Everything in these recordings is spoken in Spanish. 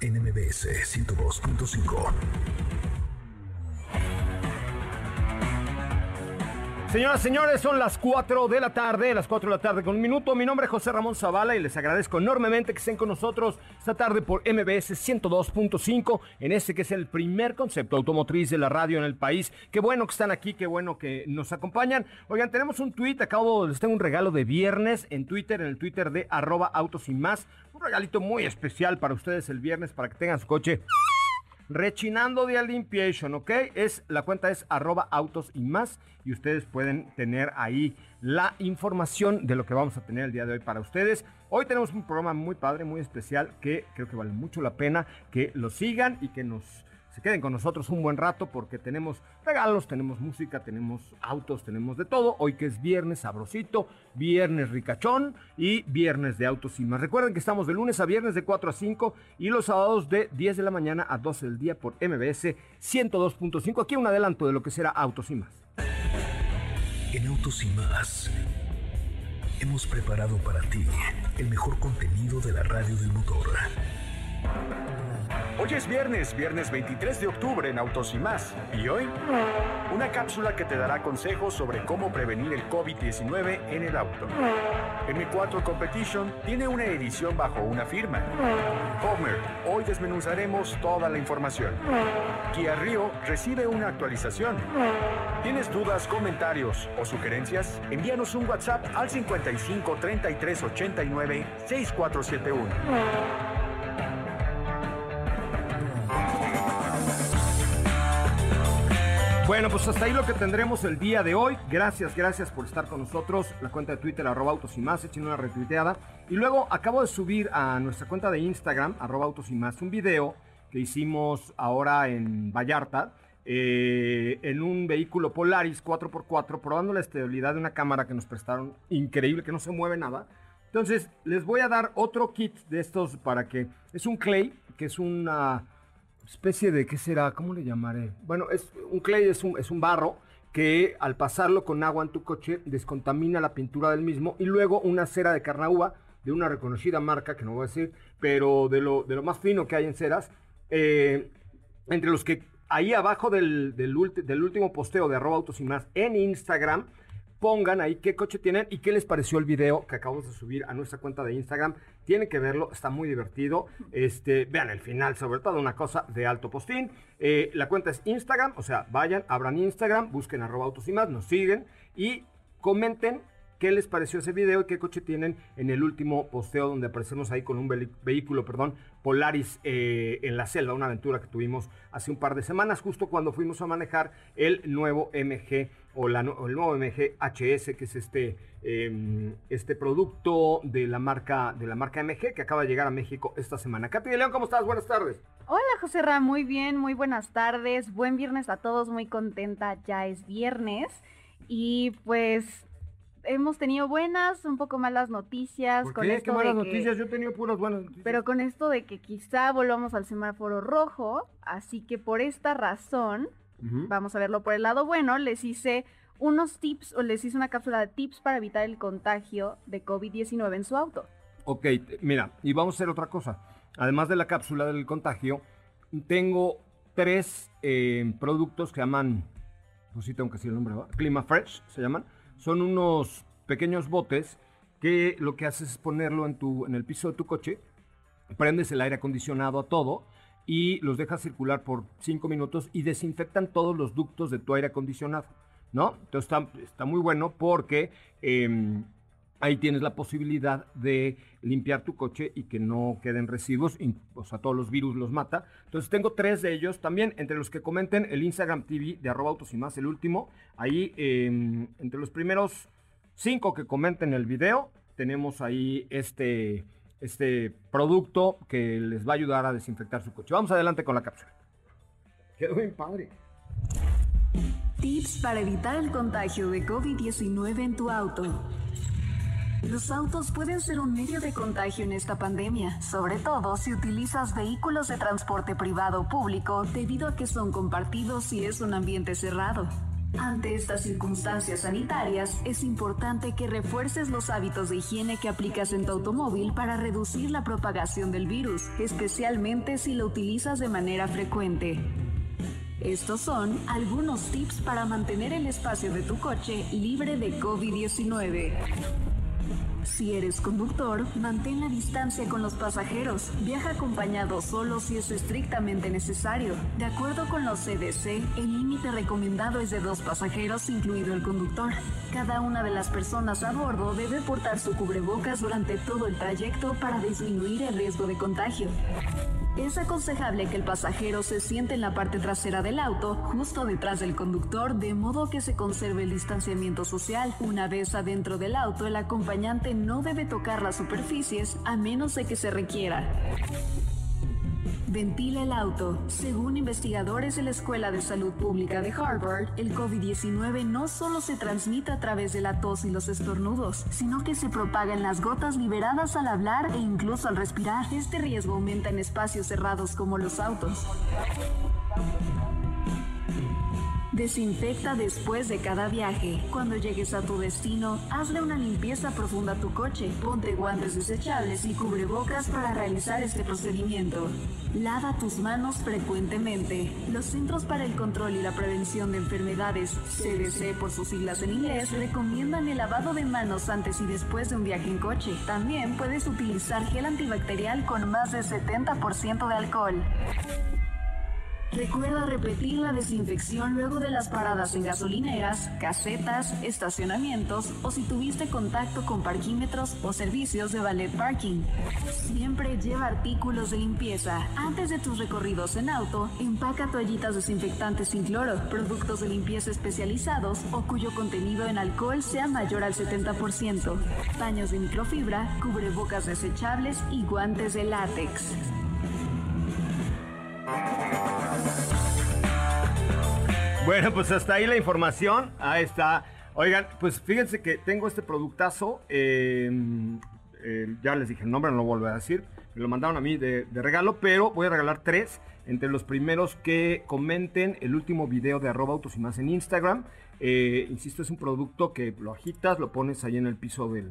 NMBS 102.5. Señoras, señores, son las 4 de la tarde, las 4 de la tarde con un minuto. Mi nombre es José Ramón Zavala y les agradezco enormemente que estén con nosotros esta tarde por MBS 102.5 en este que es el primer concepto automotriz de la radio en el país. Qué bueno que están aquí, qué bueno que nos acompañan. Oigan, tenemos un tweet, acabo, les tengo un regalo de viernes en Twitter, en el Twitter de arroba autos y más. Un regalito muy especial para ustedes el viernes para que tengan su coche rechinando de limpiation, ¿ok? Es, la cuenta es arroba autos y más y ustedes pueden tener ahí la información de lo que vamos a tener el día de hoy para ustedes. Hoy tenemos un programa muy padre, muy especial que creo que vale mucho la pena que lo sigan y que nos se queden con nosotros un buen rato porque tenemos regalos, tenemos música, tenemos autos, tenemos de todo. Hoy que es viernes sabrosito, viernes ricachón y viernes de autos y más. Recuerden que estamos de lunes a viernes de 4 a 5 y los sábados de 10 de la mañana a 12 del día por MBS 102.5. Aquí un adelanto de lo que será autos y más. En autos y más hemos preparado para ti el mejor contenido de la radio del motor. Hoy es viernes, viernes 23 de octubre en Autos y más. ¿Y hoy? Una cápsula que te dará consejos sobre cómo prevenir el COVID-19 en el auto. M4 Competition tiene una edición bajo una firma. Homer, hoy desmenuzaremos toda la información. Kia Rio recibe una actualización. ¿Tienes dudas, comentarios o sugerencias? Envíanos un WhatsApp al 55 33 89 6471. Bueno, pues hasta ahí lo que tendremos el día de hoy. Gracias, gracias por estar con nosotros. La cuenta de Twitter, arroba autos y más, echen una retuiteada. Y luego acabo de subir a nuestra cuenta de Instagram, arroba autos y más, un video que hicimos ahora en Vallarta. Eh, en un vehículo Polaris 4x4, probando la estabilidad de una cámara que nos prestaron, increíble, que no se mueve nada. Entonces, les voy a dar otro kit de estos para que... Es un clay, que es una especie de, ¿qué será? ¿Cómo le llamaré? Bueno, es un clay, es un, es un barro que al pasarlo con agua en tu coche descontamina la pintura del mismo y luego una cera de carnauba de una reconocida marca, que no voy a decir, pero de lo, de lo más fino que hay en ceras, eh, entre los que ahí abajo del, del, del último posteo de arroba autos y más en Instagram, pongan ahí qué coche tienen y qué les pareció el video que acabamos de subir a nuestra cuenta de Instagram. Tienen que verlo, está muy divertido. Este, vean el final, sobre todo una cosa de alto postín. Eh, la cuenta es Instagram, o sea, vayan, abran Instagram, busquen arroba autos y más, nos siguen y comenten qué les pareció ese video y qué coche tienen en el último posteo donde aparecemos ahí con un vehículo, perdón, Polaris eh, en la selva, una aventura que tuvimos hace un par de semanas, justo cuando fuimos a manejar el nuevo MG o la, el nuevo MG HS, que es este, em, este producto de la, marca, de la marca MG que acaba de llegar a México esta semana. Katy de León, ¿cómo estás? Buenas tardes. Hola José Ra, muy bien, muy buenas tardes, buen viernes a todos, muy contenta, ya es viernes y pues hemos tenido buenas, un poco malas noticias. ¿Por con esto ¿Qué malas de que- noticias? Yo he tenido puras buenas noticias. Pero con esto de que quizá volvamos al semáforo rojo, así que por esta razón, vamos a verlo por el lado bueno, les hice unos tips o les hice una cápsula de tips para evitar el contagio de COVID-19 en su auto. Ok, mira, y vamos a hacer otra cosa. Además de la cápsula del contagio, tengo tres eh, productos que llaman, pues sí tengo que decir el nombre, ¿verdad? Clima Fresh se llaman. Son unos pequeños botes que lo que haces es ponerlo en, tu, en el piso de tu coche prendes el aire acondicionado a todo y los dejas circular por cinco minutos y desinfectan todos los ductos de tu aire acondicionado, ¿no? Entonces está, está muy bueno porque em, ahí tienes la posibilidad de limpiar tu coche y que no queden residuos, o sea, todos los virus los mata. Entonces tengo tres de ellos también, entre los que comenten el Instagram TV de arroba autos y más, el último, ahí em, entre los primeros cinco que comenten el video, tenemos ahí este este producto que les va a ayudar a desinfectar su coche. Vamos adelante con la cápsula. Quedó bien padre. Tips para evitar el contagio de COVID-19 en tu auto. Los autos pueden ser un medio de contagio en esta pandemia, sobre todo si utilizas vehículos de transporte privado o público debido a que son compartidos y es un ambiente cerrado. Ante estas circunstancias sanitarias, es importante que refuerces los hábitos de higiene que aplicas en tu automóvil para reducir la propagación del virus, especialmente si lo utilizas de manera frecuente. Estos son algunos tips para mantener el espacio de tu coche libre de COVID-19. Si eres conductor, mantén la distancia con los pasajeros. Viaja acompañado solo si es estrictamente necesario. De acuerdo con los CDC, el límite recomendado es de dos pasajeros, incluido el conductor. Cada una de las personas a bordo debe portar su cubrebocas durante todo el trayecto para disminuir el riesgo de contagio. Es aconsejable que el pasajero se siente en la parte trasera del auto, justo detrás del conductor, de modo que se conserve el distanciamiento social. Una vez adentro del auto, el acompañante no debe tocar las superficies a menos de que se requiera. Ventila el auto. Según investigadores de la Escuela de Salud Pública de Harvard, el COVID-19 no solo se transmite a través de la tos y los estornudos, sino que se propaga en las gotas liberadas al hablar e incluso al respirar. Este riesgo aumenta en espacios cerrados como los autos. Desinfecta después de cada viaje. Cuando llegues a tu destino, hazle una limpieza profunda a tu coche. Ponte guantes desechables y cubrebocas para realizar este procedimiento. Lava tus manos frecuentemente. Los Centros para el Control y la Prevención de Enfermedades, CDC por sus siglas en inglés, recomiendan el lavado de manos antes y después de un viaje en coche. También puedes utilizar gel antibacterial con más de 70% de alcohol. Recuerda repetir la desinfección luego de las paradas en gasolineras, casetas, estacionamientos o si tuviste contacto con parquímetros o servicios de ballet parking. Siempre lleva artículos de limpieza. Antes de tus recorridos en auto, empaca toallitas desinfectantes sin cloro, productos de limpieza especializados o cuyo contenido en alcohol sea mayor al 70%, paños de microfibra, cubrebocas desechables y guantes de látex. Bueno, pues hasta ahí la información. Ahí está. Oigan, pues fíjense que tengo este productazo. eh, eh, ya les dije el nombre, no lo vuelvo a decir. Me lo mandaron a mí de, regalo, pero voy a regalar tres entre los primeros que comenten el último video de arroba autos y más en Instagram. Eh, insisto, es un producto que lo agitas, lo pones ahí en el piso del,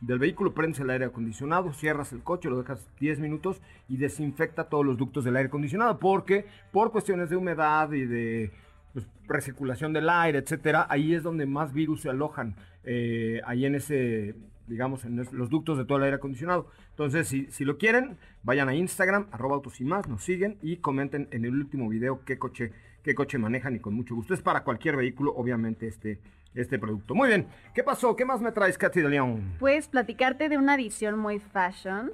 del vehículo, prendes el aire acondicionado, cierras el coche, lo dejas 10 minutos y desinfecta todos los ductos del aire acondicionado, porque por cuestiones de humedad y de recirculación del aire, etcétera, ahí es donde más virus se alojan, eh, ahí en ese, digamos, en los ductos de todo el aire acondicionado. Entonces, si, si lo quieren, vayan a Instagram, arroba autos y más, nos siguen y comenten en el último video qué coche, qué coche manejan y con mucho gusto. Es para cualquier vehículo, obviamente, este, este producto. Muy bien, ¿qué pasó? ¿Qué más me traes, Katy de León? Pues platicarte de una edición muy fashion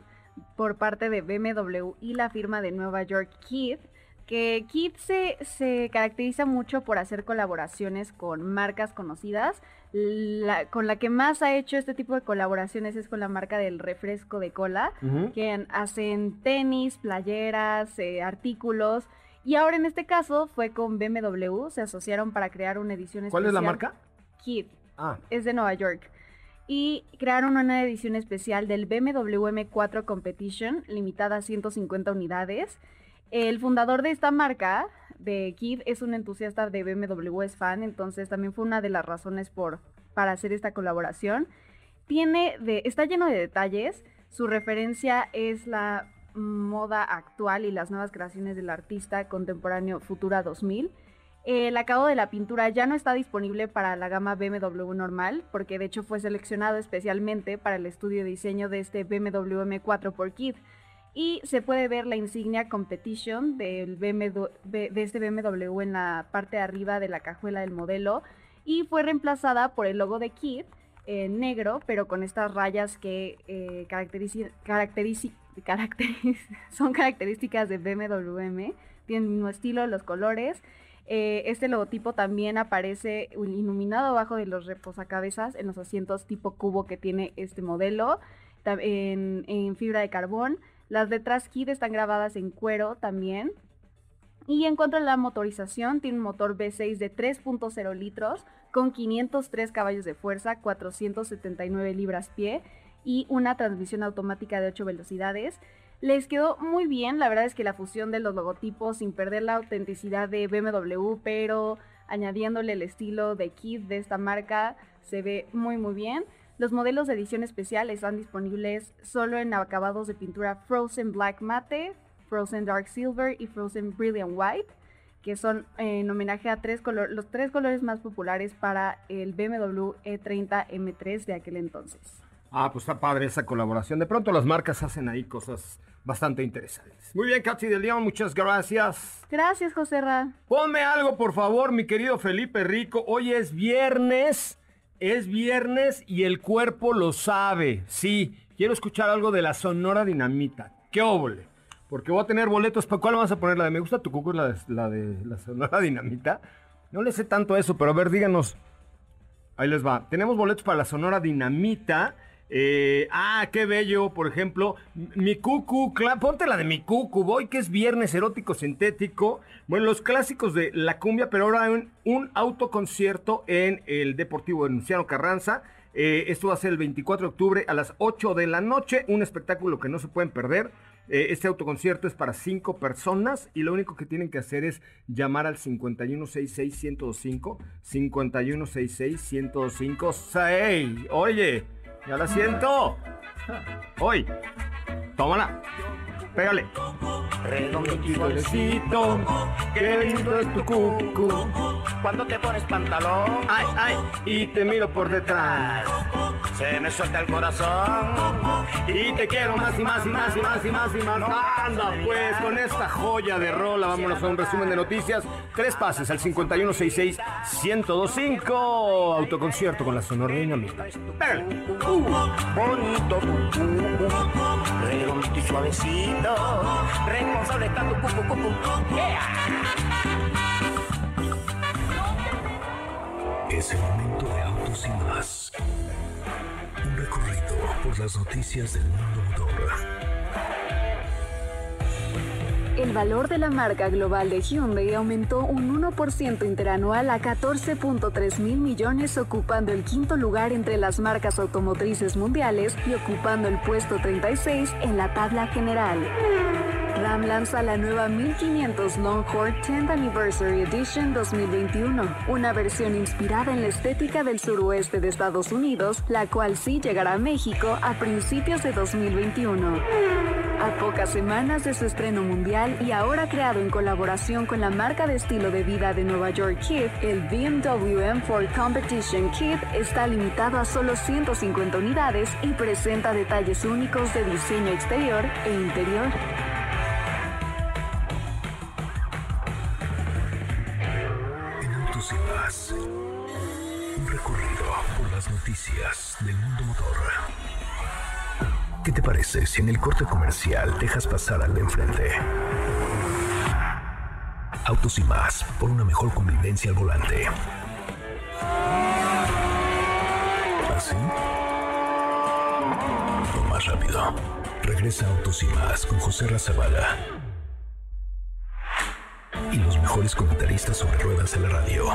por parte de BMW y la firma de Nueva York Kid, que Kid se, se caracteriza mucho por hacer colaboraciones con marcas conocidas. La- con la que más ha hecho este tipo de colaboraciones es con la marca del refresco de cola, que hacen tenis, playeras, eh, artículos. Y ahora en este caso fue con BMW, se asociaron para crear una edición especial. ¿Cuál es la marca? Kid Ah, es de Nueva York. Y crearon una edición especial del BMW M4 Competition, limitada a 150 unidades. El fundador de esta marca, de Kid, es un entusiasta de BMW, es fan, entonces también fue una de las razones por, para hacer esta colaboración. Tiene está lleno de detalles, su referencia es la moda actual y las nuevas creaciones del artista contemporáneo Futura 2000. El acabado de la pintura ya no está disponible para la gama BMW normal, porque de hecho fue seleccionado especialmente para el estudio de diseño de este BMW M4 por Kid. Y se puede ver la insignia Competition del BMW, de este BMW en la parte de arriba de la cajuela del modelo y fue reemplazada por el logo de Kid en negro, pero con estas rayas que eh, son características de BMW. Tienen el mismo estilo, los colores. Eh, este logotipo también aparece iluminado abajo de los reposacabezas en los asientos tipo cubo que tiene este modelo, en, en fibra de carbón. Las letras KID están grabadas en cuero también. Y en cuanto a la motorización, tiene un motor V6 de 3.0 litros con 503 caballos de fuerza, 479 libras-pie y una transmisión automática de 8 velocidades. Les quedó muy bien, la verdad es que la fusión de los logotipos sin perder la autenticidad de BMW, pero añadiéndole el estilo de KID de esta marca, se ve muy muy bien. Los modelos de edición especial están disponibles solo en acabados de pintura Frozen Black Mate, Frozen Dark Silver y Frozen Brilliant White, que son en homenaje a tres los tres colores más populares para el BMW E30 M3 de aquel entonces. Ah, pues está padre esa colaboración. De pronto las marcas hacen ahí cosas bastante interesantes. Muy bien, Katy de León, muchas gracias. Gracias, José Ra. Ponme algo, por favor, mi querido Felipe Rico. Hoy es viernes es viernes y el cuerpo lo sabe. Sí, quiero escuchar algo de la Sonora Dinamita. ¡Qué óvole! Porque voy a tener boletos. ¿Para cuál vas a poner? ¿La de Me Gusta Tu Cuco la de, la de la Sonora Dinamita? No le sé tanto eso, pero a ver, díganos. Ahí les va. Tenemos boletos para la Sonora Dinamita. Eh, ah, qué bello, por ejemplo, mi cucu, ponte la de mi cucu, voy que es viernes erótico sintético. Bueno, los clásicos de la cumbia, pero ahora un, un autoconcierto en el Deportivo de Carranza. Eh, esto va a ser el 24 de octubre a las 8 de la noche, un espectáculo que no se pueden perder. Eh, este autoconcierto es para cinco personas y lo único que tienen que hacer es llamar al 5166-1025, 5166-1025, Oye, ya la siento. Hoy. Tómala. Pégale. Redondito suavecito, qué lindo es tu cucu. Cuando te pones pantalón, ay, ay, y te miro por detrás. Se me suelta el corazón y te quiero más y más y más y más y más y más. Anda, pues con esta joya de rola, vámonos a un resumen de noticias. Tres pases al 5166-1025. Autoconcierto con la Sonora Dinamita. Uh, bonito, redondo y Responsable está tu cucu, cucu. Es el momento de autos y más. Un recorrido por las noticias del mundo motor. El valor de la marca global de Hyundai aumentó un 1% interanual a 14.3 mil millones, ocupando el quinto lugar entre las marcas automotrices mundiales y ocupando el puesto 36 en la tabla general. Ram lanza la nueva 1500 Longhorn 10th Anniversary Edition 2021, una versión inspirada en la estética del suroeste de Estados Unidos, la cual sí llegará a México a principios de 2021. A pocas semanas de su estreno mundial y ahora creado en colaboración con la marca de estilo de vida de Nueva York Kid, el BMW M4 Competition Kit está limitado a solo 150 unidades y presenta detalles únicos de diseño exterior e interior. En Autos y Más, un recorrido por las noticias del mundo motor. ¿Qué te parece si en el corte comercial dejas pasar al de enfrente? Autos y más, por una mejor convivencia al volante. ¿Así? O más rápido. Regresa Autos y más con José Razabala. Y los mejores comentaristas sobre ruedas en la radio.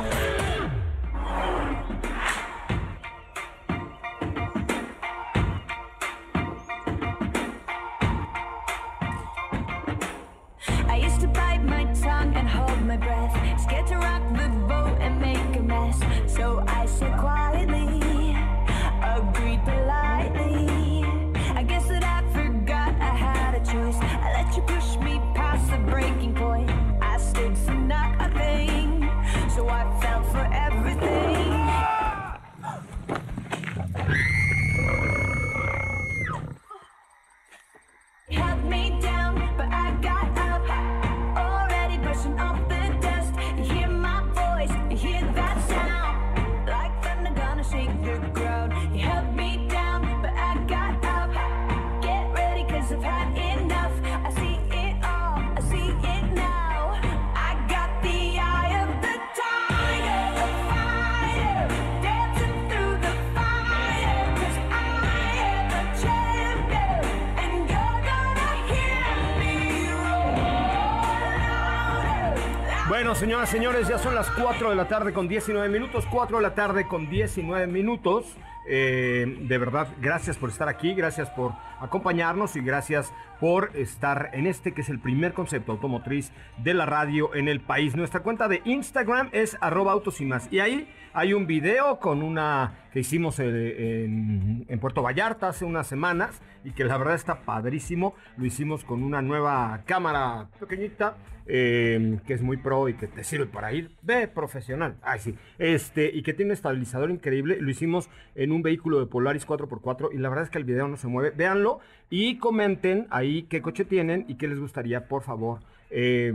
Bueno, señoras, señores, ya son las 4 de la tarde con 19 minutos. 4 de la tarde con 19 minutos. Eh, de verdad, gracias por estar aquí, gracias por acompañarnos y gracias por estar en este que es el primer concepto automotriz de la radio en el país. Nuestra cuenta de Instagram es arroba autos y más. Y ahí hay un video con una que hicimos eh, en, Puerto Vallarta hace unas semanas y que la verdad está padrísimo. Lo hicimos con una nueva cámara pequeñita eh, que es muy pro y que te sirve para ir de profesional. Ay, sí. Este, y que tiene un estabilizador increíble. Lo hicimos en un vehículo de Polaris 4x4 y la verdad es que el video no se mueve. Véanlo y comenten ahí qué coche tienen y qué les gustaría, por favor. Eh,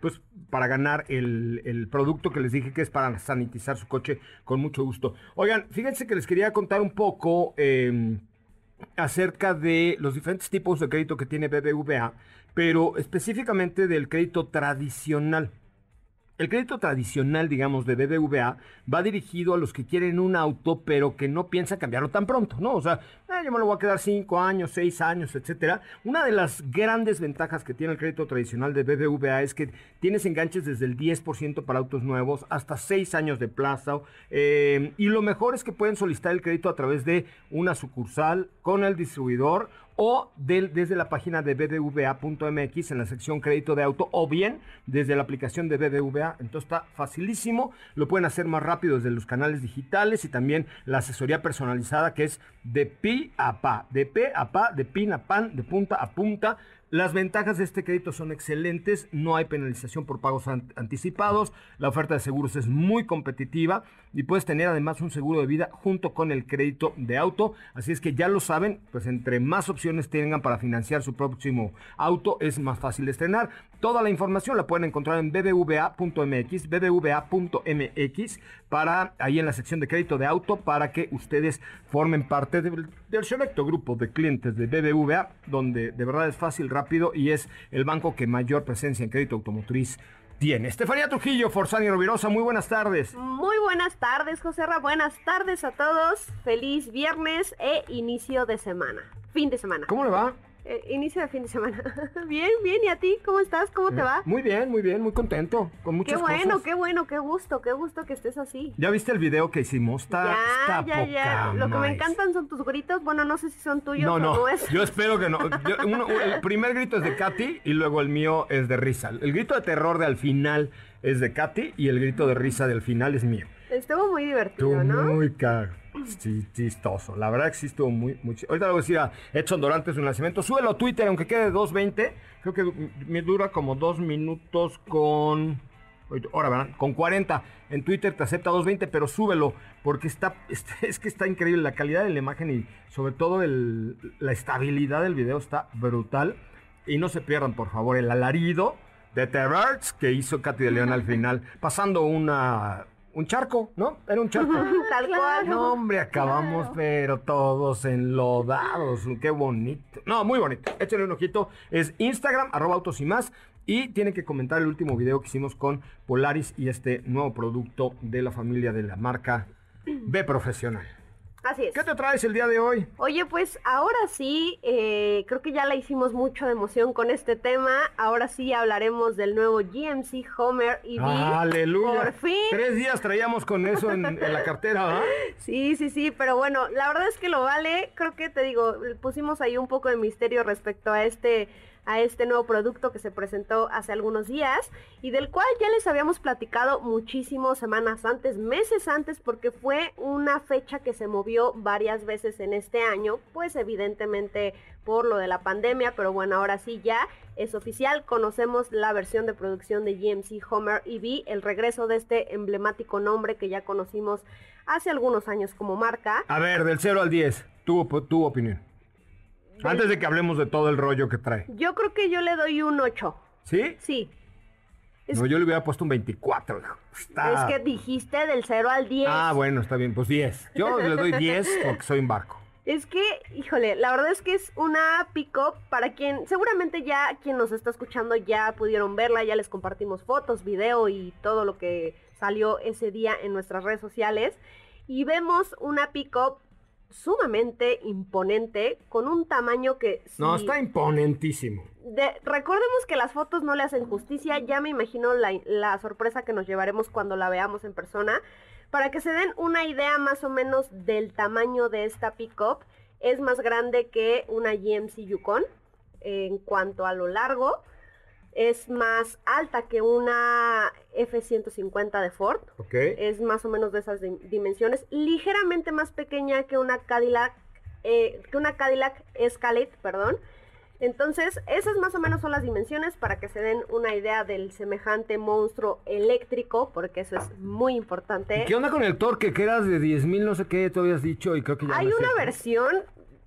pues para ganar el, el producto que les dije que es para sanitizar su coche con mucho gusto. Oigan, fíjense que les quería contar un poco eh, acerca de los diferentes tipos de crédito que tiene BBVA, pero específicamente del crédito tradicional. El crédito tradicional, digamos, de BBVA va dirigido a los que quieren un auto, pero que no piensan cambiarlo tan pronto, ¿no? O sea, "Ah, yo me lo voy a quedar 5 años, 6 años, etcétera. Una de las grandes ventajas que tiene el crédito tradicional de BBVA es que tienes enganches desde el 10% para autos nuevos hasta 6 años de plazo. eh, y lo mejor es que pueden solicitar el crédito a través de una sucursal con el distribuidor o desde la página de bbva.mx en la sección crédito de auto o bien desde la aplicación de BBVA. Entonces está facilísimo, lo pueden hacer más rápido desde los canales digitales y también la asesoría personalizada que es de pi a pa, de pe a pa, de pin a pan, de punta a punta. Las ventajas de este crédito son excelentes, no hay penalización por pagos an- anticipados, la oferta de seguros es muy competitiva y puedes tener además un seguro de vida junto con el crédito de auto, así es que ya lo saben, pues entre más opciones tengan para financiar su próximo auto es más fácil de estrenar. Toda la información la pueden encontrar en bbva.mx, bbva.mx para ahí en la sección de crédito de auto para que ustedes formen parte del, del selecto grupo de clientes de BBVA, donde de verdad es fácil, rápido y es el banco que mayor presencia en crédito automotriz tiene. Estefanía Trujillo, Forzani Rovirosa, muy buenas tardes. Muy buenas tardes, José Ra. Buenas tardes a todos. Feliz viernes e inicio de semana. Fin de semana. ¿Cómo le va? Eh, inicio de fin de semana. bien, bien. ¿Y a ti? ¿Cómo estás? ¿Cómo te va? Muy bien, muy bien, muy contento, con muchas Qué bueno, cosas. qué bueno, qué gusto, qué gusto que estés así. ¿Ya viste el video que hicimos? Está, ya, está ya, ya. Lo que me encantan son tus gritos. Bueno, no sé si son tuyos No, o no, no es. yo espero que no. Yo- uno- el primer grito es de Katy y luego el mío es de risa. El grito de terror de al final es de Katy y el grito de risa del final es mío. Estuvo muy divertido, Estuvo ¿no? muy caro. Sí, chistoso. La verdad que sí muy, muy chi- Ahorita le voy a decir a Edson Dorantes su nacimiento. Súbelo a Twitter, aunque quede 2.20. Creo que me dura como dos minutos con... Ahora, ¿verdad? Con 40. En Twitter te acepta 2.20, pero súbelo. Porque está, está- es que está increíble. La calidad de la imagen y sobre todo el- la estabilidad del video está brutal. Y no se pierdan, por favor, el alarido de The que hizo Katy de León al final. Pasando una... Un charco, ¿no? Era un charco. Tal cual. No, hombre, acabamos, pero todos enlodados. Qué bonito. No, muy bonito. Échenle un ojito. Es Instagram, arroba autos y más. Y tienen que comentar el último video que hicimos con Polaris y este nuevo producto de la familia de la marca B Profesional. Así es. ¿Qué te traes el día de hoy? Oye, pues ahora sí, eh, creo que ya la hicimos mucho de emoción con este tema. Ahora sí hablaremos del nuevo GMC Homer EV. Aleluya. Por fin. Tres días traíamos con eso en, en la cartera, ¿verdad? Sí, sí, sí, pero bueno, la verdad es que lo vale. Creo que te digo, pusimos ahí un poco de misterio respecto a este a este nuevo producto que se presentó hace algunos días y del cual ya les habíamos platicado muchísimas semanas antes, meses antes, porque fue una fecha que se movió varias veces en este año, pues evidentemente por lo de la pandemia, pero bueno, ahora sí ya es oficial, conocemos la versión de producción de GMC Homer EV, el regreso de este emblemático nombre que ya conocimos hace algunos años como marca. A ver, del 0 al 10, tu, tu opinión. Antes de que hablemos de todo el rollo que trae. Yo creo que yo le doy un 8. ¿Sí? Sí. Es- No, yo le hubiera puesto un 24. hijo. Está- Es que dijiste del 0 al 10. Ah, bueno, está bien, pues 10. Yo le doy 10 porque soy un barco. Es que, híjole, la verdad es que es una pick-up para quien, seguramente ya quien nos está escuchando ya pudieron verla, ya les compartimos fotos, video y todo lo que salió ese día en nuestras redes sociales. Y vemos una pick-up sumamente imponente, con un tamaño que... No, está imponentísimo. de- recordemos que las fotos no le hacen justicia, ya me imagino la, la sorpresa que nos llevaremos cuando la veamos en persona. Para que se den una idea más o menos del tamaño de esta pickup, es más grande que una GMC Yukon en cuanto a lo largo. Es más alta que una F-150 de Ford. Ok. Es más o menos de esas dim- dimensiones. Ligeramente más pequeña que una Cadillac, eh, que una Cadillac Escalade, perdón. Entonces, esas más o menos son las dimensiones para que se den una idea del semejante monstruo eléctrico, porque eso es muy importante. ¿Y ¿Qué onda con el torque? Que eras de 10.000, no sé qué, tú habías dicho y creo que ya Hay no una versión,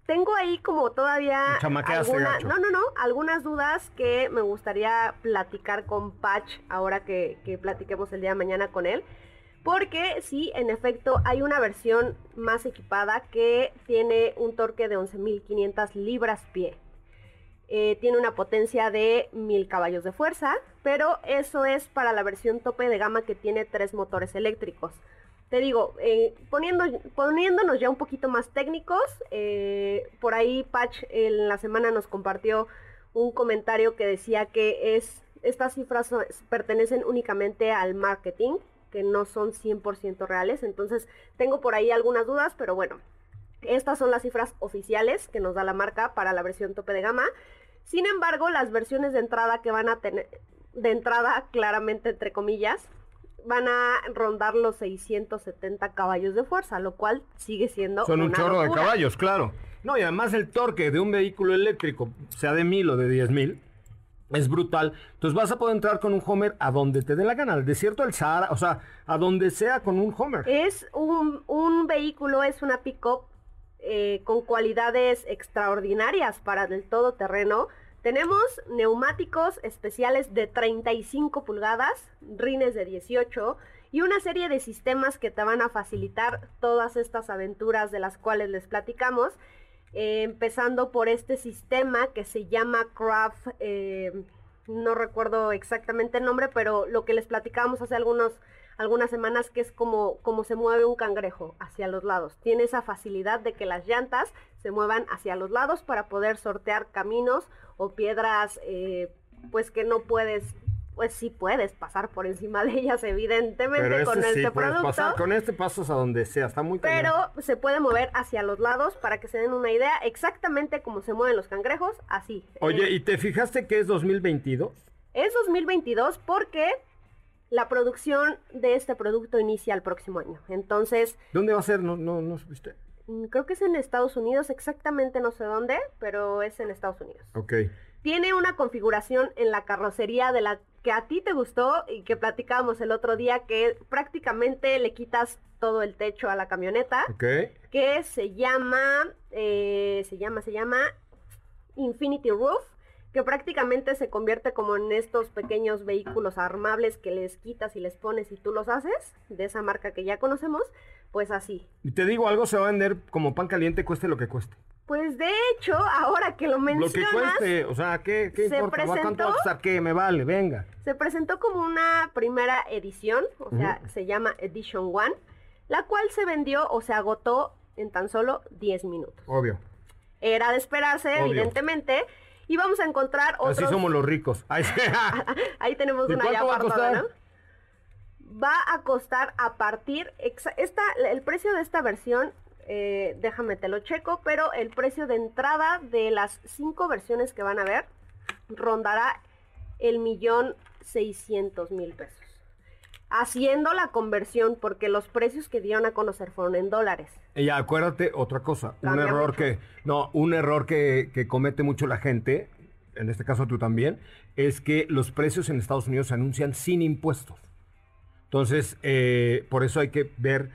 tengo ahí como todavía alguna- no, no, no, algunas dudas que me gustaría platicar con Patch ahora que, que platiquemos el día de mañana con él. Porque sí, en efecto, hay una versión más equipada que tiene un torque de 11.500 libras pie. Eh, tiene una potencia de 1000 caballos de fuerza, pero eso es para la versión tope de gama que tiene tres motores eléctricos. Te digo, eh, poniendo, poniéndonos ya un poquito más técnicos, eh, por ahí Patch en la semana nos compartió un comentario que decía que es, estas cifras pertenecen únicamente al marketing, que no son 100% reales. Entonces tengo por ahí algunas dudas, pero bueno, estas son las cifras oficiales que nos da la marca para la versión tope de gama. Sin embargo, las versiones de entrada que van a tener, de entrada claramente entre comillas, van a rondar los 670 caballos de fuerza, lo cual sigue siendo Son un una chorro de caballos, claro. No, y además el torque de un vehículo eléctrico, sea de 1000 o de 10.000, es brutal. Entonces vas a poder entrar con un Homer a donde te dé la gana, al desierto del Sahara, o sea, a donde sea con un Homer. Es un, un vehículo, es una pick-up eh, con cualidades extraordinarias para el todoterreno. Tenemos neumáticos especiales de 35 pulgadas, rines de 18 y una serie de sistemas que te van a facilitar todas estas aventuras de las cuales les platicamos. Eh, empezando por este sistema que se llama Craft, eh, no recuerdo exactamente el nombre, pero lo que les platicábamos hace algunos, algunas semanas que es como, como se mueve un cangrejo hacia los lados. Tiene esa facilidad de que las llantas se muevan hacia los lados para poder sortear caminos o piedras pues pues que no puedes pues sí puedes pasar por encima de ellas, evidentemente, Pero con este sí producto. pasar. Con este pasas a donde sea, está muy Pero cañón. se puede mover hacia los lados para que se den una idea exactamente como se mueven los cangrejos, así. Oye, Eh, ¿y te fijaste que es 2022? es 2022 porque la producción de este producto inicia el próximo año. Entonces, ¿Dónde va a ser? No, no, no supiste. mm, creo que es en Estados Unidos, exactamente no sé dónde, pero es en Estados Unidos. Ok. Tiene una configuración en la carrocería de la que a ti te gustó y que platicábamos el otro día que prácticamente le quitas todo el techo a la camioneta. Ok. que se llama, eh, se llama, se llama Infinity Roof, que prácticamente se convierte como en estos pequeños vehículos armables que les quitas y les pones y tú los haces, de esa marca que ya conocemos, pues así. Y te digo, algo se va a vender como pan caliente, cueste lo que cueste. Pues de hecho, ahora que lo Lo que mencionas, cueste, o sea, ¿qué, qué se importa? ¿Va- ¿Cuánto va a presentó-? ¿Qué? Me vale, venga. se presentó como una primera edición, o sea, se llama Edition One, la cual se vendió o se agotó en tan solo 10 minutos. Obvio. Era de esperarse, Obvio. evidentemente. Y vamos a encontrar otros... Así somos los ricos. Ahí tenemos ¿Y una ya cuánto va a apartada. Va a costar a partir... Esta, el precio de esta versión, eh, déjame te lo checo, pero el precio de entrada de las cinco versiones que van a ver rondará el millón seiscientos mil pesos. Haciendo la conversión, porque los precios que dieron a conocer fueron en dólares. Y acuérdate, otra cosa, un error mucho. que, no, un error que, que comete mucho la gente, en este caso tú también, es que los precios en Estados Unidos se anuncian sin impuestos. Entonces, eh, por eso hay que ver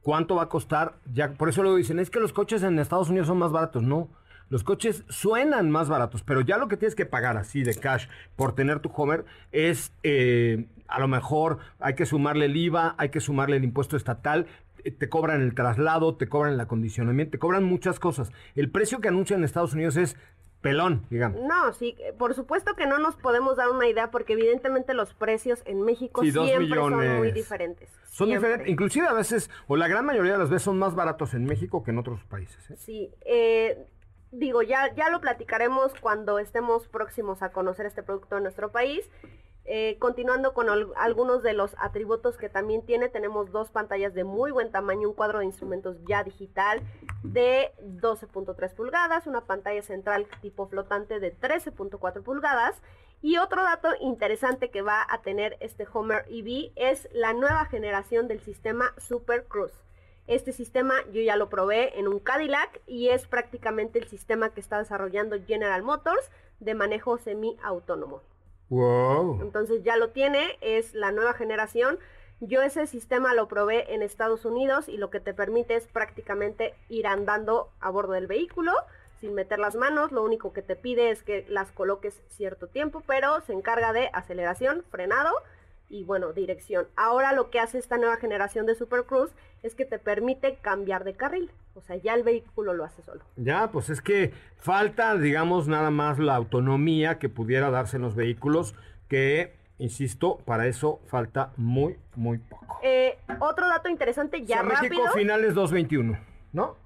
cuánto va a costar. Ya, por eso luego dicen, es que los coches en Estados Unidos son más baratos. No, los coches suenan más baratos, pero ya lo que tienes que pagar así de cash por tener tu Homer es, eh, a lo mejor hay que sumarle el IVA, hay que sumarle el impuesto estatal, eh, te cobran el traslado, te cobran el acondicionamiento, te cobran muchas cosas. El precio que anuncian en Estados Unidos es pelón, digamos. No, sí, por supuesto que no nos podemos dar una idea porque evidentemente los precios en México Sí, siempre son muy diferentes. Son diferentes, inclusive a veces, o la gran mayoría de las veces son más baratos en México que en otros países. ¿eh? Sí, eh, digo, ya, ya lo platicaremos cuando estemos próximos a conocer este producto en nuestro país. Eh, continuando con al- algunos de los atributos que también tiene, tenemos dos pantallas de muy buen tamaño, un cuadro de instrumentos ya digital de 12.3 pulgadas, una pantalla central tipo flotante de 13.4 pulgadas y otro dato interesante que va a tener este Homer EV es la nueva generación del sistema Super Cruise. Este sistema yo ya lo probé en un Cadillac y es prácticamente el sistema que está desarrollando General Motors de manejo semi-autónomo. Wow. Entonces ya lo tiene, es la nueva generación. Yo ese sistema lo probé en Estados Unidos y lo que te permite es prácticamente ir andando a bordo del vehículo sin meter las manos. Lo único que te pide es que las coloques cierto tiempo, pero se encarga de aceleración, frenado y bueno, dirección. Ahora lo que hace esta nueva generación de Super Cruise es que te permite cambiar de carril. O sea, ya el vehículo lo hace solo. Ya, pues es que falta, digamos, nada más la autonomía que pudiera darse en los vehículos, que, insisto, para eso falta muy, muy poco. Eh, otro dato interesante, ya O sea, rápido. México finales 221, ¿no?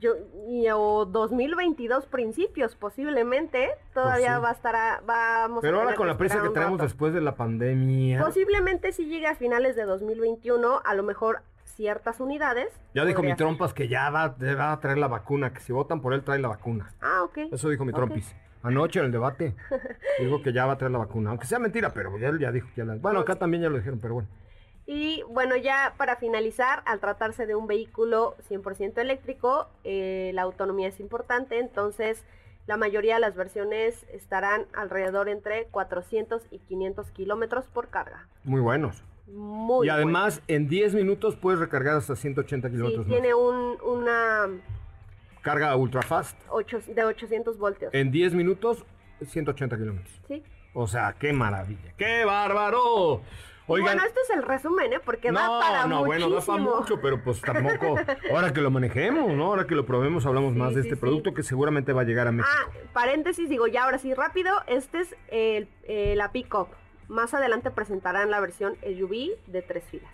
Yo, y- o 2022 principios posiblemente todavía Pues sí. va a estar a- vamos a Pero ahora tener con la prisa que tenemos rato. después de la pandemia. posiblemente si llegue a finales de 2021 a lo mejor ciertas unidades Ya dijo mi ser. trompas que ya va, va a traer la vacuna, que si votan por él trae la vacuna. ah ok Eso dijo mi trompis. Anoche en el debate dijo que ya va a traer la vacuna, aunque sea mentira, pero ya, ya dijo que ya la... Bueno, acá también ya lo dijeron, pero bueno. Y bueno, ya para finalizar, al tratarse de un vehículo 100% eléctrico, eh, la autonomía es importante, entonces la mayoría de las versiones estarán alrededor entre 400 y 500 kilómetros por carga. Muy buenos. Muy y además, en 10 minutos puedes recargar hasta 180 Sí, kilómetros tiene un, una Carga ultra fast. ocho- de 800 voltios. En 10 minutos, 180 kilómetros. Sí. O sea, qué maravilla. ¡Qué bárbaro! Oigan, bueno, este es el resumen, ¿eh? Porque da no, para no, bueno, da para muchísimo. mucho, pero pues tampoco. Ahora que lo manejemos, ¿no? Ahora que lo probemos, hablamos Sí, más de sí, este sí. producto que seguramente va a llegar a México. Ah, paréntesis, digo ya ahora sí rápido. Este es el, eh, la Pickup. Más adelante presentarán la versión SUV de tres filas.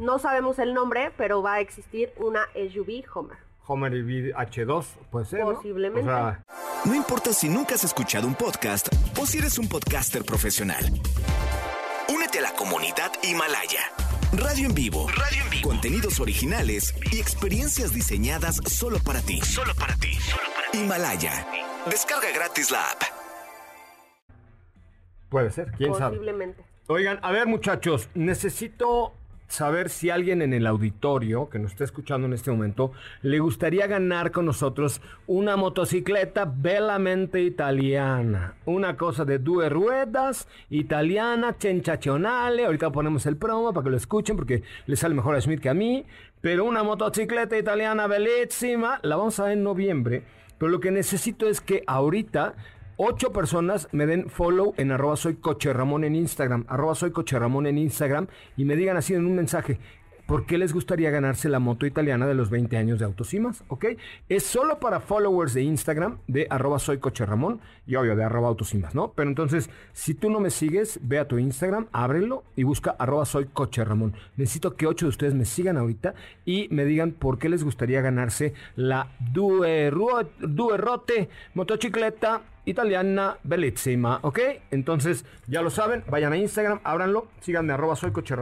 No sabemos el nombre, pero va a existir una SUV Homer. Homer EV H2, puede ser. ¿no? Posiblemente. O sea, No importa si nunca has escuchado un podcast o si eres un podcaster profesional. Únete a la comunidad Himalaya. Radio en vivo. Radio en vivo. Contenidos originales y experiencias diseñadas solo para ti. Solo para ti. Himalaya. Descarga gratis la app. puede ser, quién sabe. Posiblemente. Oigan, a ver muchachos, necesito saber si alguien en el auditorio que nos está escuchando en este momento le gustaría ganar con nosotros una motocicleta belamente italiana. Una cosa de due ruedas, italiana, sensacional. Ahorita ponemos el promo para que lo escuchen porque le sale mejor a Schmidt que a mí. Pero una motocicleta italiana bellísima. La vamos a ver en noviembre. Pero lo que necesito es que ahorita ocho personas me den follow en arroba soy en Instagram, arroba soy en Instagram y me digan así en un mensaje. ¿Por qué les gustaría ganarse la moto italiana de los 20 años de Autos y Más? ¿Ok? Es solo para followers de Instagram de arroba soy y obvio de arroba Autos y Más, ¿no? Pero entonces, si tú no me sigues, ve a tu Instagram, ábrelo y busca arroba soy. Necesito que ocho de ustedes me sigan ahorita y me digan por qué les gustaría ganarse la Due, Ruo- Due Rote motocicleta italiana bellísima, ¿ok? Entonces, ya lo saben, vayan a Instagram, ábranlo, síganme arroba soy coche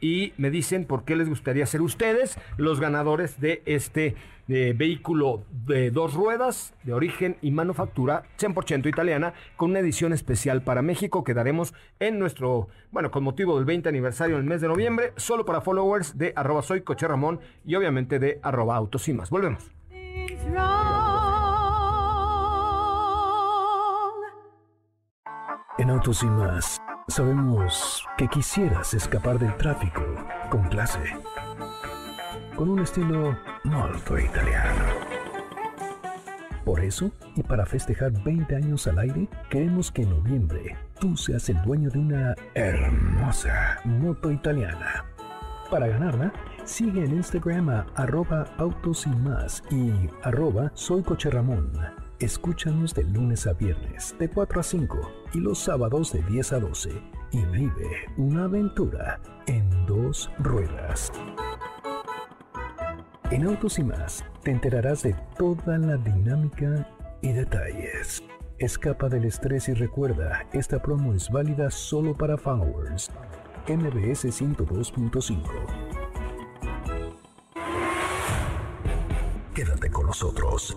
y me dicen por qué les gustaría ser ustedes los ganadores de este eh, vehículo de dos ruedas de origen y manufactura 100% italiana con una edición especial para México que daremos en nuestro, bueno, con motivo del 20 aniversario en el mes de noviembre, solo para followers de arroba soy coche Ramón y obviamente de arroba autos y más. Volvemos. En Autos y más, sabemos que quisieras escapar del tráfico con clase, con un estilo molto italiano. Por eso, y para festejar 20 años al aire, queremos que en noviembre tú seas el dueño de una hermosa moto italiana. Para ganarla, Sigue en Instagram a arroba autos y más y arroba. Escúchanos de lunes a viernes de 4 a 5 y los sábados de 10 a 12 y vive una aventura en dos ruedas. En Autos y más te enterarás de toda la dinámica y detalles. Escapa del estrés y recuerda, esta promo es válida solo para followers. MBS 102.5. Quédate con nosotros.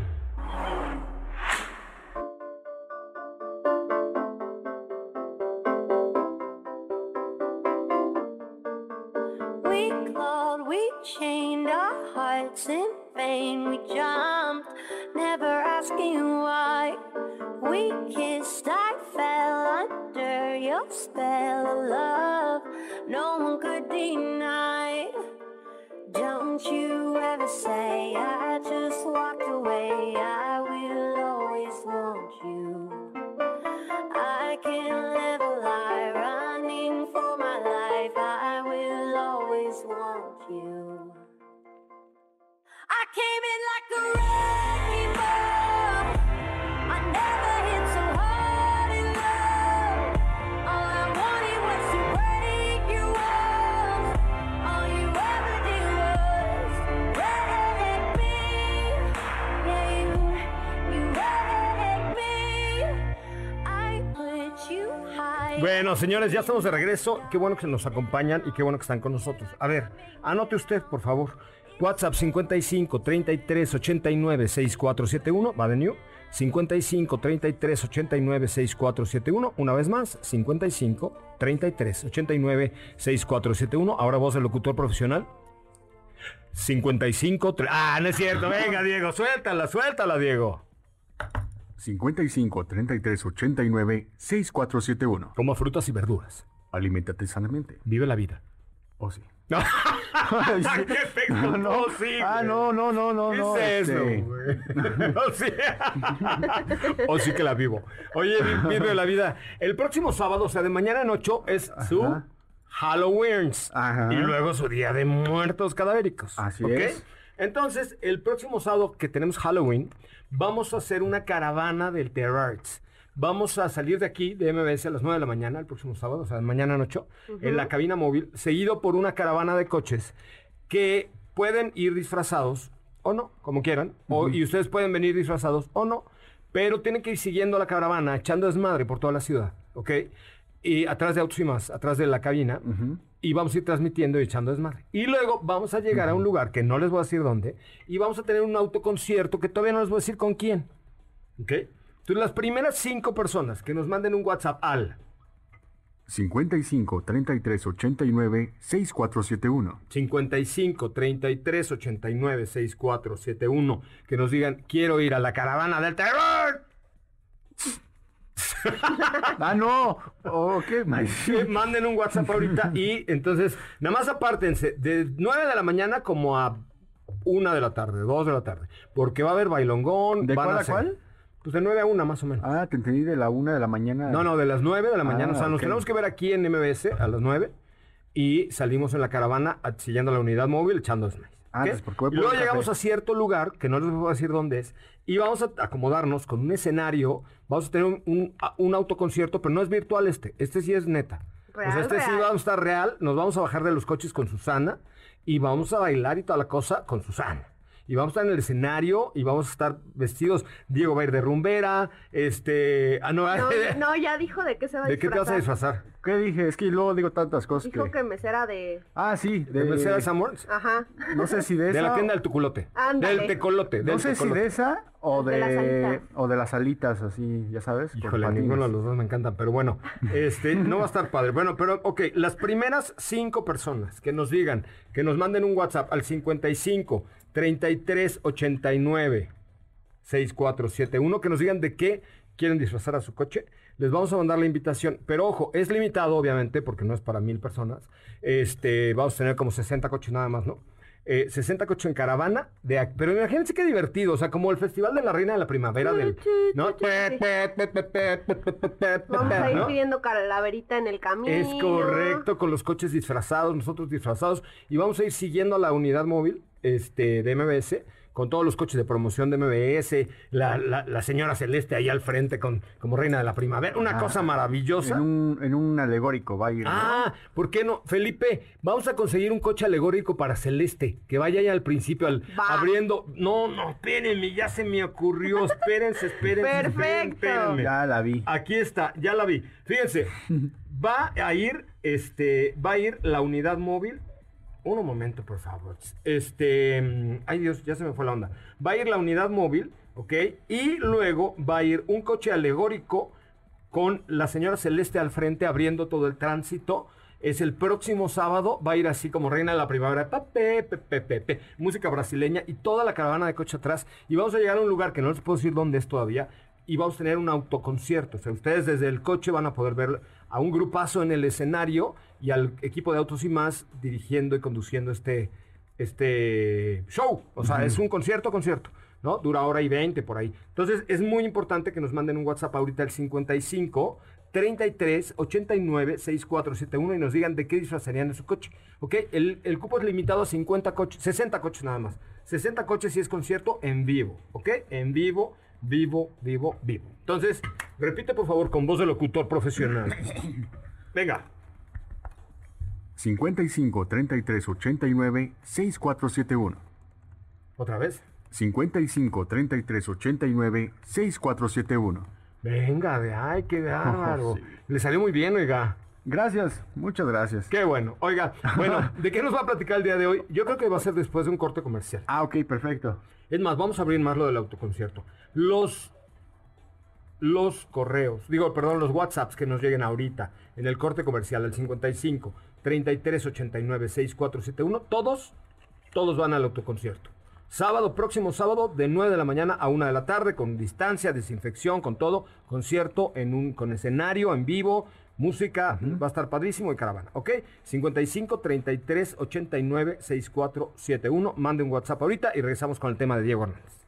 Bueno, señores, ya estamos de regreso. Qué bueno que nos acompañan y qué bueno que están con nosotros. A ver, anote usted, por favor. WhatsApp 55 33 89 6471. Va de new. 55 33 89 6471. Una vez más, 55 33 89 6471. Ahora voz del locutor profesional. 55 tre- Ah, no es cierto. Venga, Diego, suéltala, suéltala, Diego. 55 33 89 6471. Como frutas y verduras. Aliméntate sanamente. Vive la vida. Oh, sí. ¡Qué efecto! No, sí. Ah, no, no, no, no, ¿Qué no. es eso, este, güey? o, sí. o sí que la vivo. Oye, vi- vive la vida. El próximo sábado, o sea, de mañana en 8, es su. Halloween. Ajá. Y luego su Día de Muertos Cadavéricos. Así ¿ok? es. Entonces, el próximo sábado que tenemos Halloween, vamos a hacer una caravana del Terror Arts. Vamos a salir de aquí, de MBS, a las 9 de la mañana, el próximo sábado, o sea, mañana 8, en la cabina móvil, seguido por una caravana de coches que pueden ir disfrazados o no, como quieran, o, y ustedes pueden venir disfrazados o no, pero tienen que ir siguiendo la caravana, echando desmadre por toda la ciudad, ¿ok? Y atrás de Autos y más, atrás de la cabina, y vamos a ir transmitiendo y echando desmadre. Y luego vamos a llegar a un lugar que no les voy a decir dónde, y vamos a tener un autoconcierto que todavía no les voy a decir con quién, ¿ok? Entonces, las primeras cinco personas que nos manden un WhatsApp al 55 33 89 6471. 55 33 89 6471 que nos digan quiero ir a la caravana del terror. ¡Ah, no! Oh, qué mal. Que manden un WhatsApp ahorita y entonces nada más apártense de 9 de la mañana como a 1 de la tarde, 2 de la tarde, porque va a haber bailongón. ¿De van cuál a hacer- cuál? Pues de 9 a 1 más o menos. Ah, te entendí de la una de la mañana. No, no, de las 9 de la mañana. Ah, o sea, nos ok. tenemos que ver aquí en MBS a las 9 y salimos en la caravana siguiendo la unidad móvil echando desmayos. ¿Ok? porque voy y por luego llegamos café. a cierto lugar, que no les voy a decir dónde es, y vamos a acomodarnos con un escenario. Vamos a tener un, un- autoconcierto, pero no es virtual este. Este sí es neta. o sea, este sí vamos a estar real. Nos vamos a bajar de los coches con Susana y vamos a bailar y toda la cosa con Susana. Y vamos a estar en el escenario y vamos a estar vestidos. Diego va a ir de rumbera. Este. Ah, no, No, no, ya dijo de qué se va a ¿De qué te vas a disfrazar? ¿Qué dije? Es que luego digo tantas cosas Dijo que... que mesera de... Ah, sí. ¿De Mercedes Amores? Ajá. No sé si de esa... De la tienda del tuculote. Ándale. Del tecolote. No sé si de esa O De las de, alitas. o de las alitas, así, ya sabes. Híjole, ninguno de los dos me encantan, pero bueno, este, no va a estar padre. Bueno, pero, ok, las primeras cinco personas que nos digan, que nos manden un WhatsApp al 55 33 89 6471, que nos digan de qué quieren disfrazar a su coche, les vamos a mandar la invitación. Pero ojo, es limitado, obviamente, porque no es para mil personas. Este, vamos a tener como 60 coches nada más, ¿no? Eh, 60 coches en caravana, de, pero imagínense qué divertido, o sea, como el Festival de la Reina de la Primavera del... ¿no? Vamos a ir ¿no? pidiendo calaverita en el camino. Es correcto, con los coches disfrazados, nosotros disfrazados, y vamos a ir siguiendo a la unidad móvil este, de MBS, con todos los coches de promoción de MBS, la, la- la señora Celeste ahí al frente con, como reina de la primavera, una Ah, cosa maravillosa. En un, en un alegórico va a ir. ¿no? Ah, ¿por qué no? Felipe, vamos a conseguir un coche alegórico para Celeste, que vaya ahí al principio, al, Va. abriendo. No, no, espérenme, ya se me ocurrió. Espérense, espérense. espérense, Perfecto. espérenme. Ya la vi. Aquí está, ya la vi. Fíjense, va a ir, este, va a ir la unidad móvil. Un momento, por favor. Este, mm, ay Dios, ya se me fue la onda. Va a ir la unidad móvil, ¿ok? Y luego va a ir un coche alegórico con la señora Celeste al frente abriendo todo el tránsito. Es el próximo sábado, va a ir así como reina de la primavera, pa, pe, pe, pe, pe, pe, música brasileña y toda la caravana de coche atrás. Y vamos a llegar a un lugar que no les puedo decir dónde es todavía. Y vamos a tener un autoconcierto. O sea, ustedes desde el coche van a poder ver a un grupazo en el escenario y al equipo de Autos y Más dirigiendo y conduciendo este, este show. O sea, es un concierto, concierto. ¿no? Dura hora y 20 por ahí. Entonces, es muy importante que nos manden un WhatsApp ahorita al 55 33 89 6471 y nos digan de qué disfrazarían de su coche. ¿Ok? El, el cupo es limitado a 50 coches, 60 coches nada más. 60 coches si es concierto en vivo. ¿Ok? En vivo, vivo, vivo, vivo. Entonces, repite por favor con voz de locutor profesional. Venga. 55 33 89 6471. ¿Otra vez? 55 33 89 6471. Venga, de ay, qué bárbaro. Sí. Le salió muy bien, oiga. Gracias, muchas gracias. Qué bueno. Oiga, bueno, ¿de qué nos va a platicar el día de hoy? Yo creo que va a ser después de un corte comercial. Ah, ok, perfecto. Es más, vamos a abrir más lo del autoconcierto. Los, los correos, digo, perdón, los WhatsApps que nos lleguen ahorita en el corte comercial, el 55 33 89 6471, todos, todos van al autoconcierto. Sábado, próximo sábado, de 9 de la mañana a 1 de la tarde, con distancia, desinfección, con todo, concierto en un, con escenario en vivo, música, va a estar padrísimo y caravana, ¿ok? 55 33 89 6471, mande un WhatsApp ahorita y regresamos con el tema de Diego Hernández.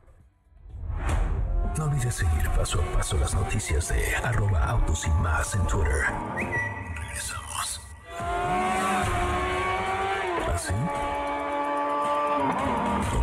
No olvides seguir paso a paso las noticias de arroba autos y más en Twitter. Regresamos. ¿Así? O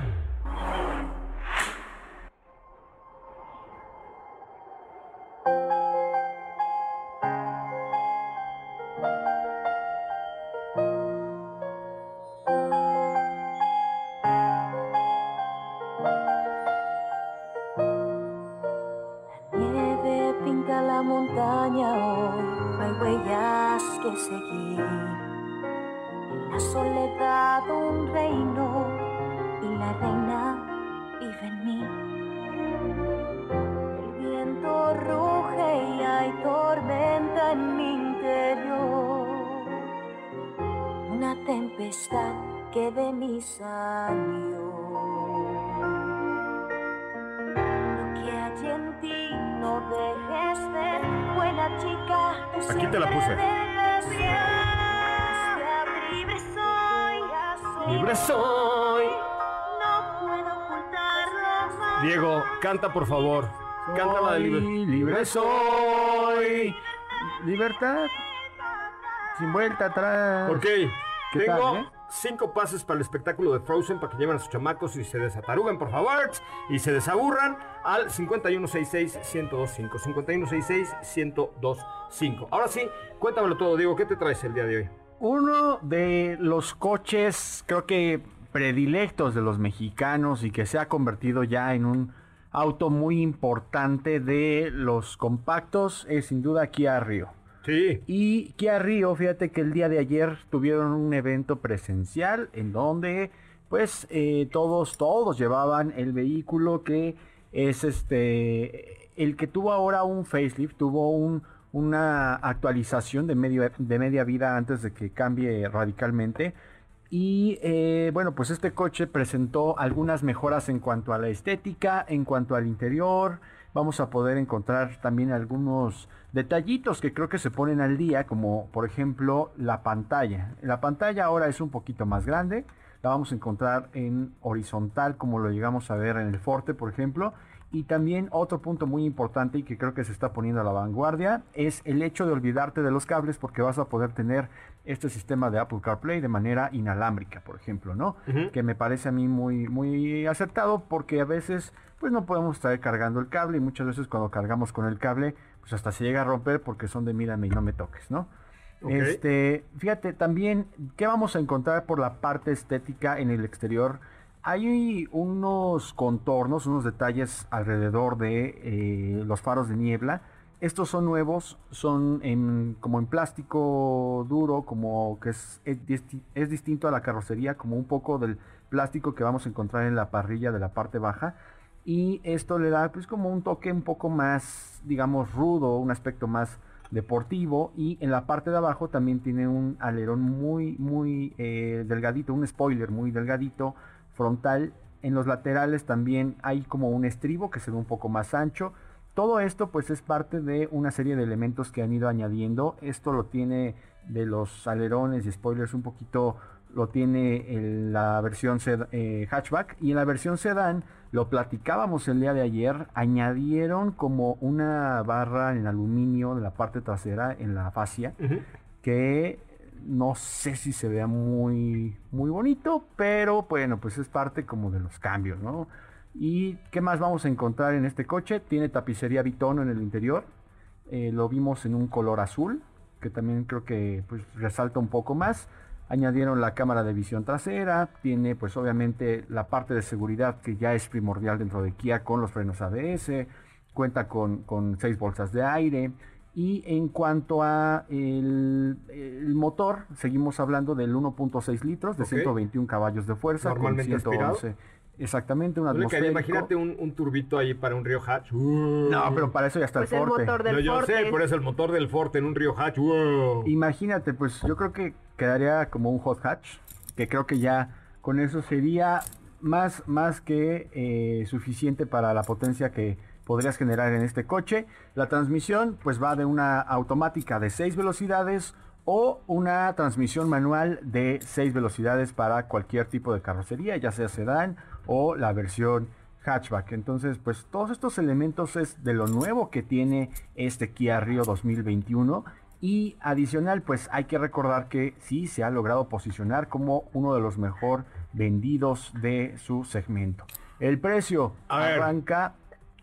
Libre soy. No puedo ocultarlo más. Diego, canta por favor. Canta la de libre. Soy libre soy. Libertad. Sin vuelta atrás. Ok, ¿Qué tengo tal, eh? cinco pases para el espectáculo de Frozen para que lleven a sus chamacos y se desataruguen, por favor, y se desaburran al 5166-1025. 5166-1025. Ahora sí, cuéntamelo todo, Diego. ¿Qué te traes el día de hoy? Uno de los coches, creo que predilectos de los mexicanos y que se ha convertido ya en un auto muy importante de los compactos es sin duda Kia Rio. Sí. Y Kia Río, fíjate que el día de ayer tuvieron un evento presencial en donde pues eh, todos, todos llevaban el vehículo que es este, el que tuvo ahora un facelift, tuvo un, una actualización de, medio, de media vida antes de que cambie radicalmente. Y eh, bueno, pues este coche presentó algunas mejoras en cuanto a la estética, en cuanto al interior. Vamos a poder encontrar también algunos detallitos que creo que se ponen al día, como por ejemplo la pantalla. La pantalla ahora es un poquito más grande, la vamos a encontrar en horizontal como lo llegamos a ver en el Forte, por ejemplo. Y también otro punto muy importante y que creo que se está poniendo a la vanguardia es el hecho de olvidarte de los cables porque vas a poder tener este sistema de Apple CarPlay de manera inalámbrica, por ejemplo, ¿no? Que me parece a mí muy, muy acertado porque a veces pues no podemos estar cargando el cable y muchas veces cuando cargamos con el cable pues hasta se llega a romper porque son de mírame y no me toques, ¿no? Este, fíjate, también, ¿qué vamos a encontrar por la parte estética en el exterior? Hay unos contornos, unos detalles alrededor de eh, los faros de niebla. Estos son nuevos, son como en plástico duro, como que es, es, es distinto a la carrocería, como un poco del plástico que vamos a encontrar en la parrilla de la parte baja. Y esto le da pues como un toque un poco más, digamos, rudo, un aspecto más deportivo y en la parte de abajo también tiene un alerón muy muy eh, delgadito, un spoiler muy delgadito frontal. En los laterales también hay como un estribo que se ve un poco más ancho. Todo esto pues es parte de una serie de elementos que han ido añadiendo. Esto lo tiene de los alerones y spoilers un poquito lo tiene en la versión eh, hatchback y en la versión sedán lo platicábamos el día de ayer añadieron como una barra en aluminio de la parte trasera en la fascia que no sé si se vea muy muy bonito pero bueno pues es parte como de los cambios no y qué más vamos a encontrar en este coche tiene tapicería bitono en el interior. Eh, lo vimos en un color azul que también creo que pues resalta un poco más. Añadieron la cámara de visión trasera, tiene pues obviamente la parte de seguridad que ya es primordial dentro de Kia con los frenos ABS, cuenta con, con seis bolsas de aire y en cuanto a el, motor, seguimos hablando del 1.6 litros de 121 caballos de fuerza Normalmente con 111 Exactamente, un atmosférico. Imagínate un, turbito ahí para un Río Hatch. No, pero para eso ya está pues el Forte. El motor del no, yo Forte. sé, por eso el motor del Forte en un Río Hatch. Imagínate, pues yo creo que quedaría como un Hot Hatch, que creo que ya con eso sería más, más que eh, suficiente para la potencia que podrías generar en este coche. La transmisión pues va de una automática de 6 velocidades o una transmisión manual de 6 velocidades para cualquier tipo de carrocería, ya sea sedán o la versión hatchback. Entonces, pues todos estos elementos es de lo nuevo que tiene este Kia Rio 2021 y adicional, pues hay que recordar que sí se ha logrado posicionar como uno de los mejor vendidos de su segmento. El precio arranca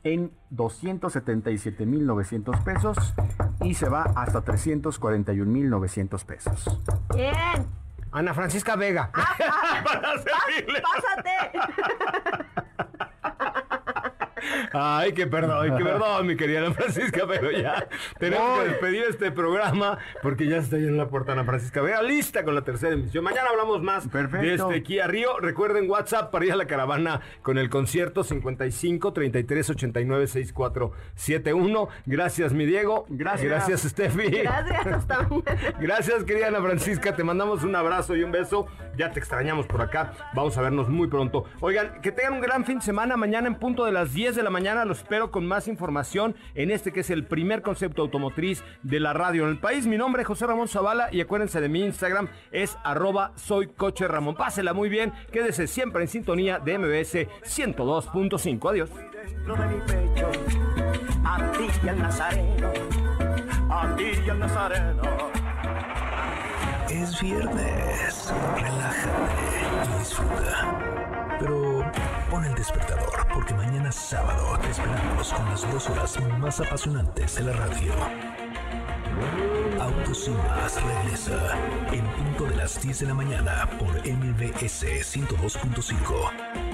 en 277.900 pesos y se va hasta 341.900 pesos. Bien. Ana Francisca Vega. Para servirle. Pásate. Ay, que perdón, que perdón, mi querida Ana Francisca, pero ya tenemos que despedir este programa porque ya está en la puerta Ana Francisca Vega, lista con la tercera emisión. Mañana hablamos más de este Kia Río. Recuerden WhatsApp para ir a la caravana con el concierto 55 33 89 64 71. Gracias, mi Diego. Gracias. Gracias, Steffi. Gracias, hasta Gracias, querida Ana Francisca. Te mandamos un abrazo y un beso. Ya te extrañamos por acá. Vamos a vernos muy pronto. Oigan, que tengan un gran fin de semana. Mañana en punto de las 10 de la mañana los espero con más información en este que es el primer concepto automotriz de la radio en el país. Mi nombre es José Ramón Zavala y acuérdense de mi Instagram es arroba soy coche Ramón. Pásela muy bien, quédese siempre en sintonía de MBS 102.5. Adiós. A ti y al Nazareno, a ti y al Nazareno. Es viernes, relájate y disfruta. Pero pon el despertador porque mañana sábado te esperamos con las dos horas más apasionantes de la radio. Autos sin más regresa en punto de las 10 de la mañana por MBS 102.5.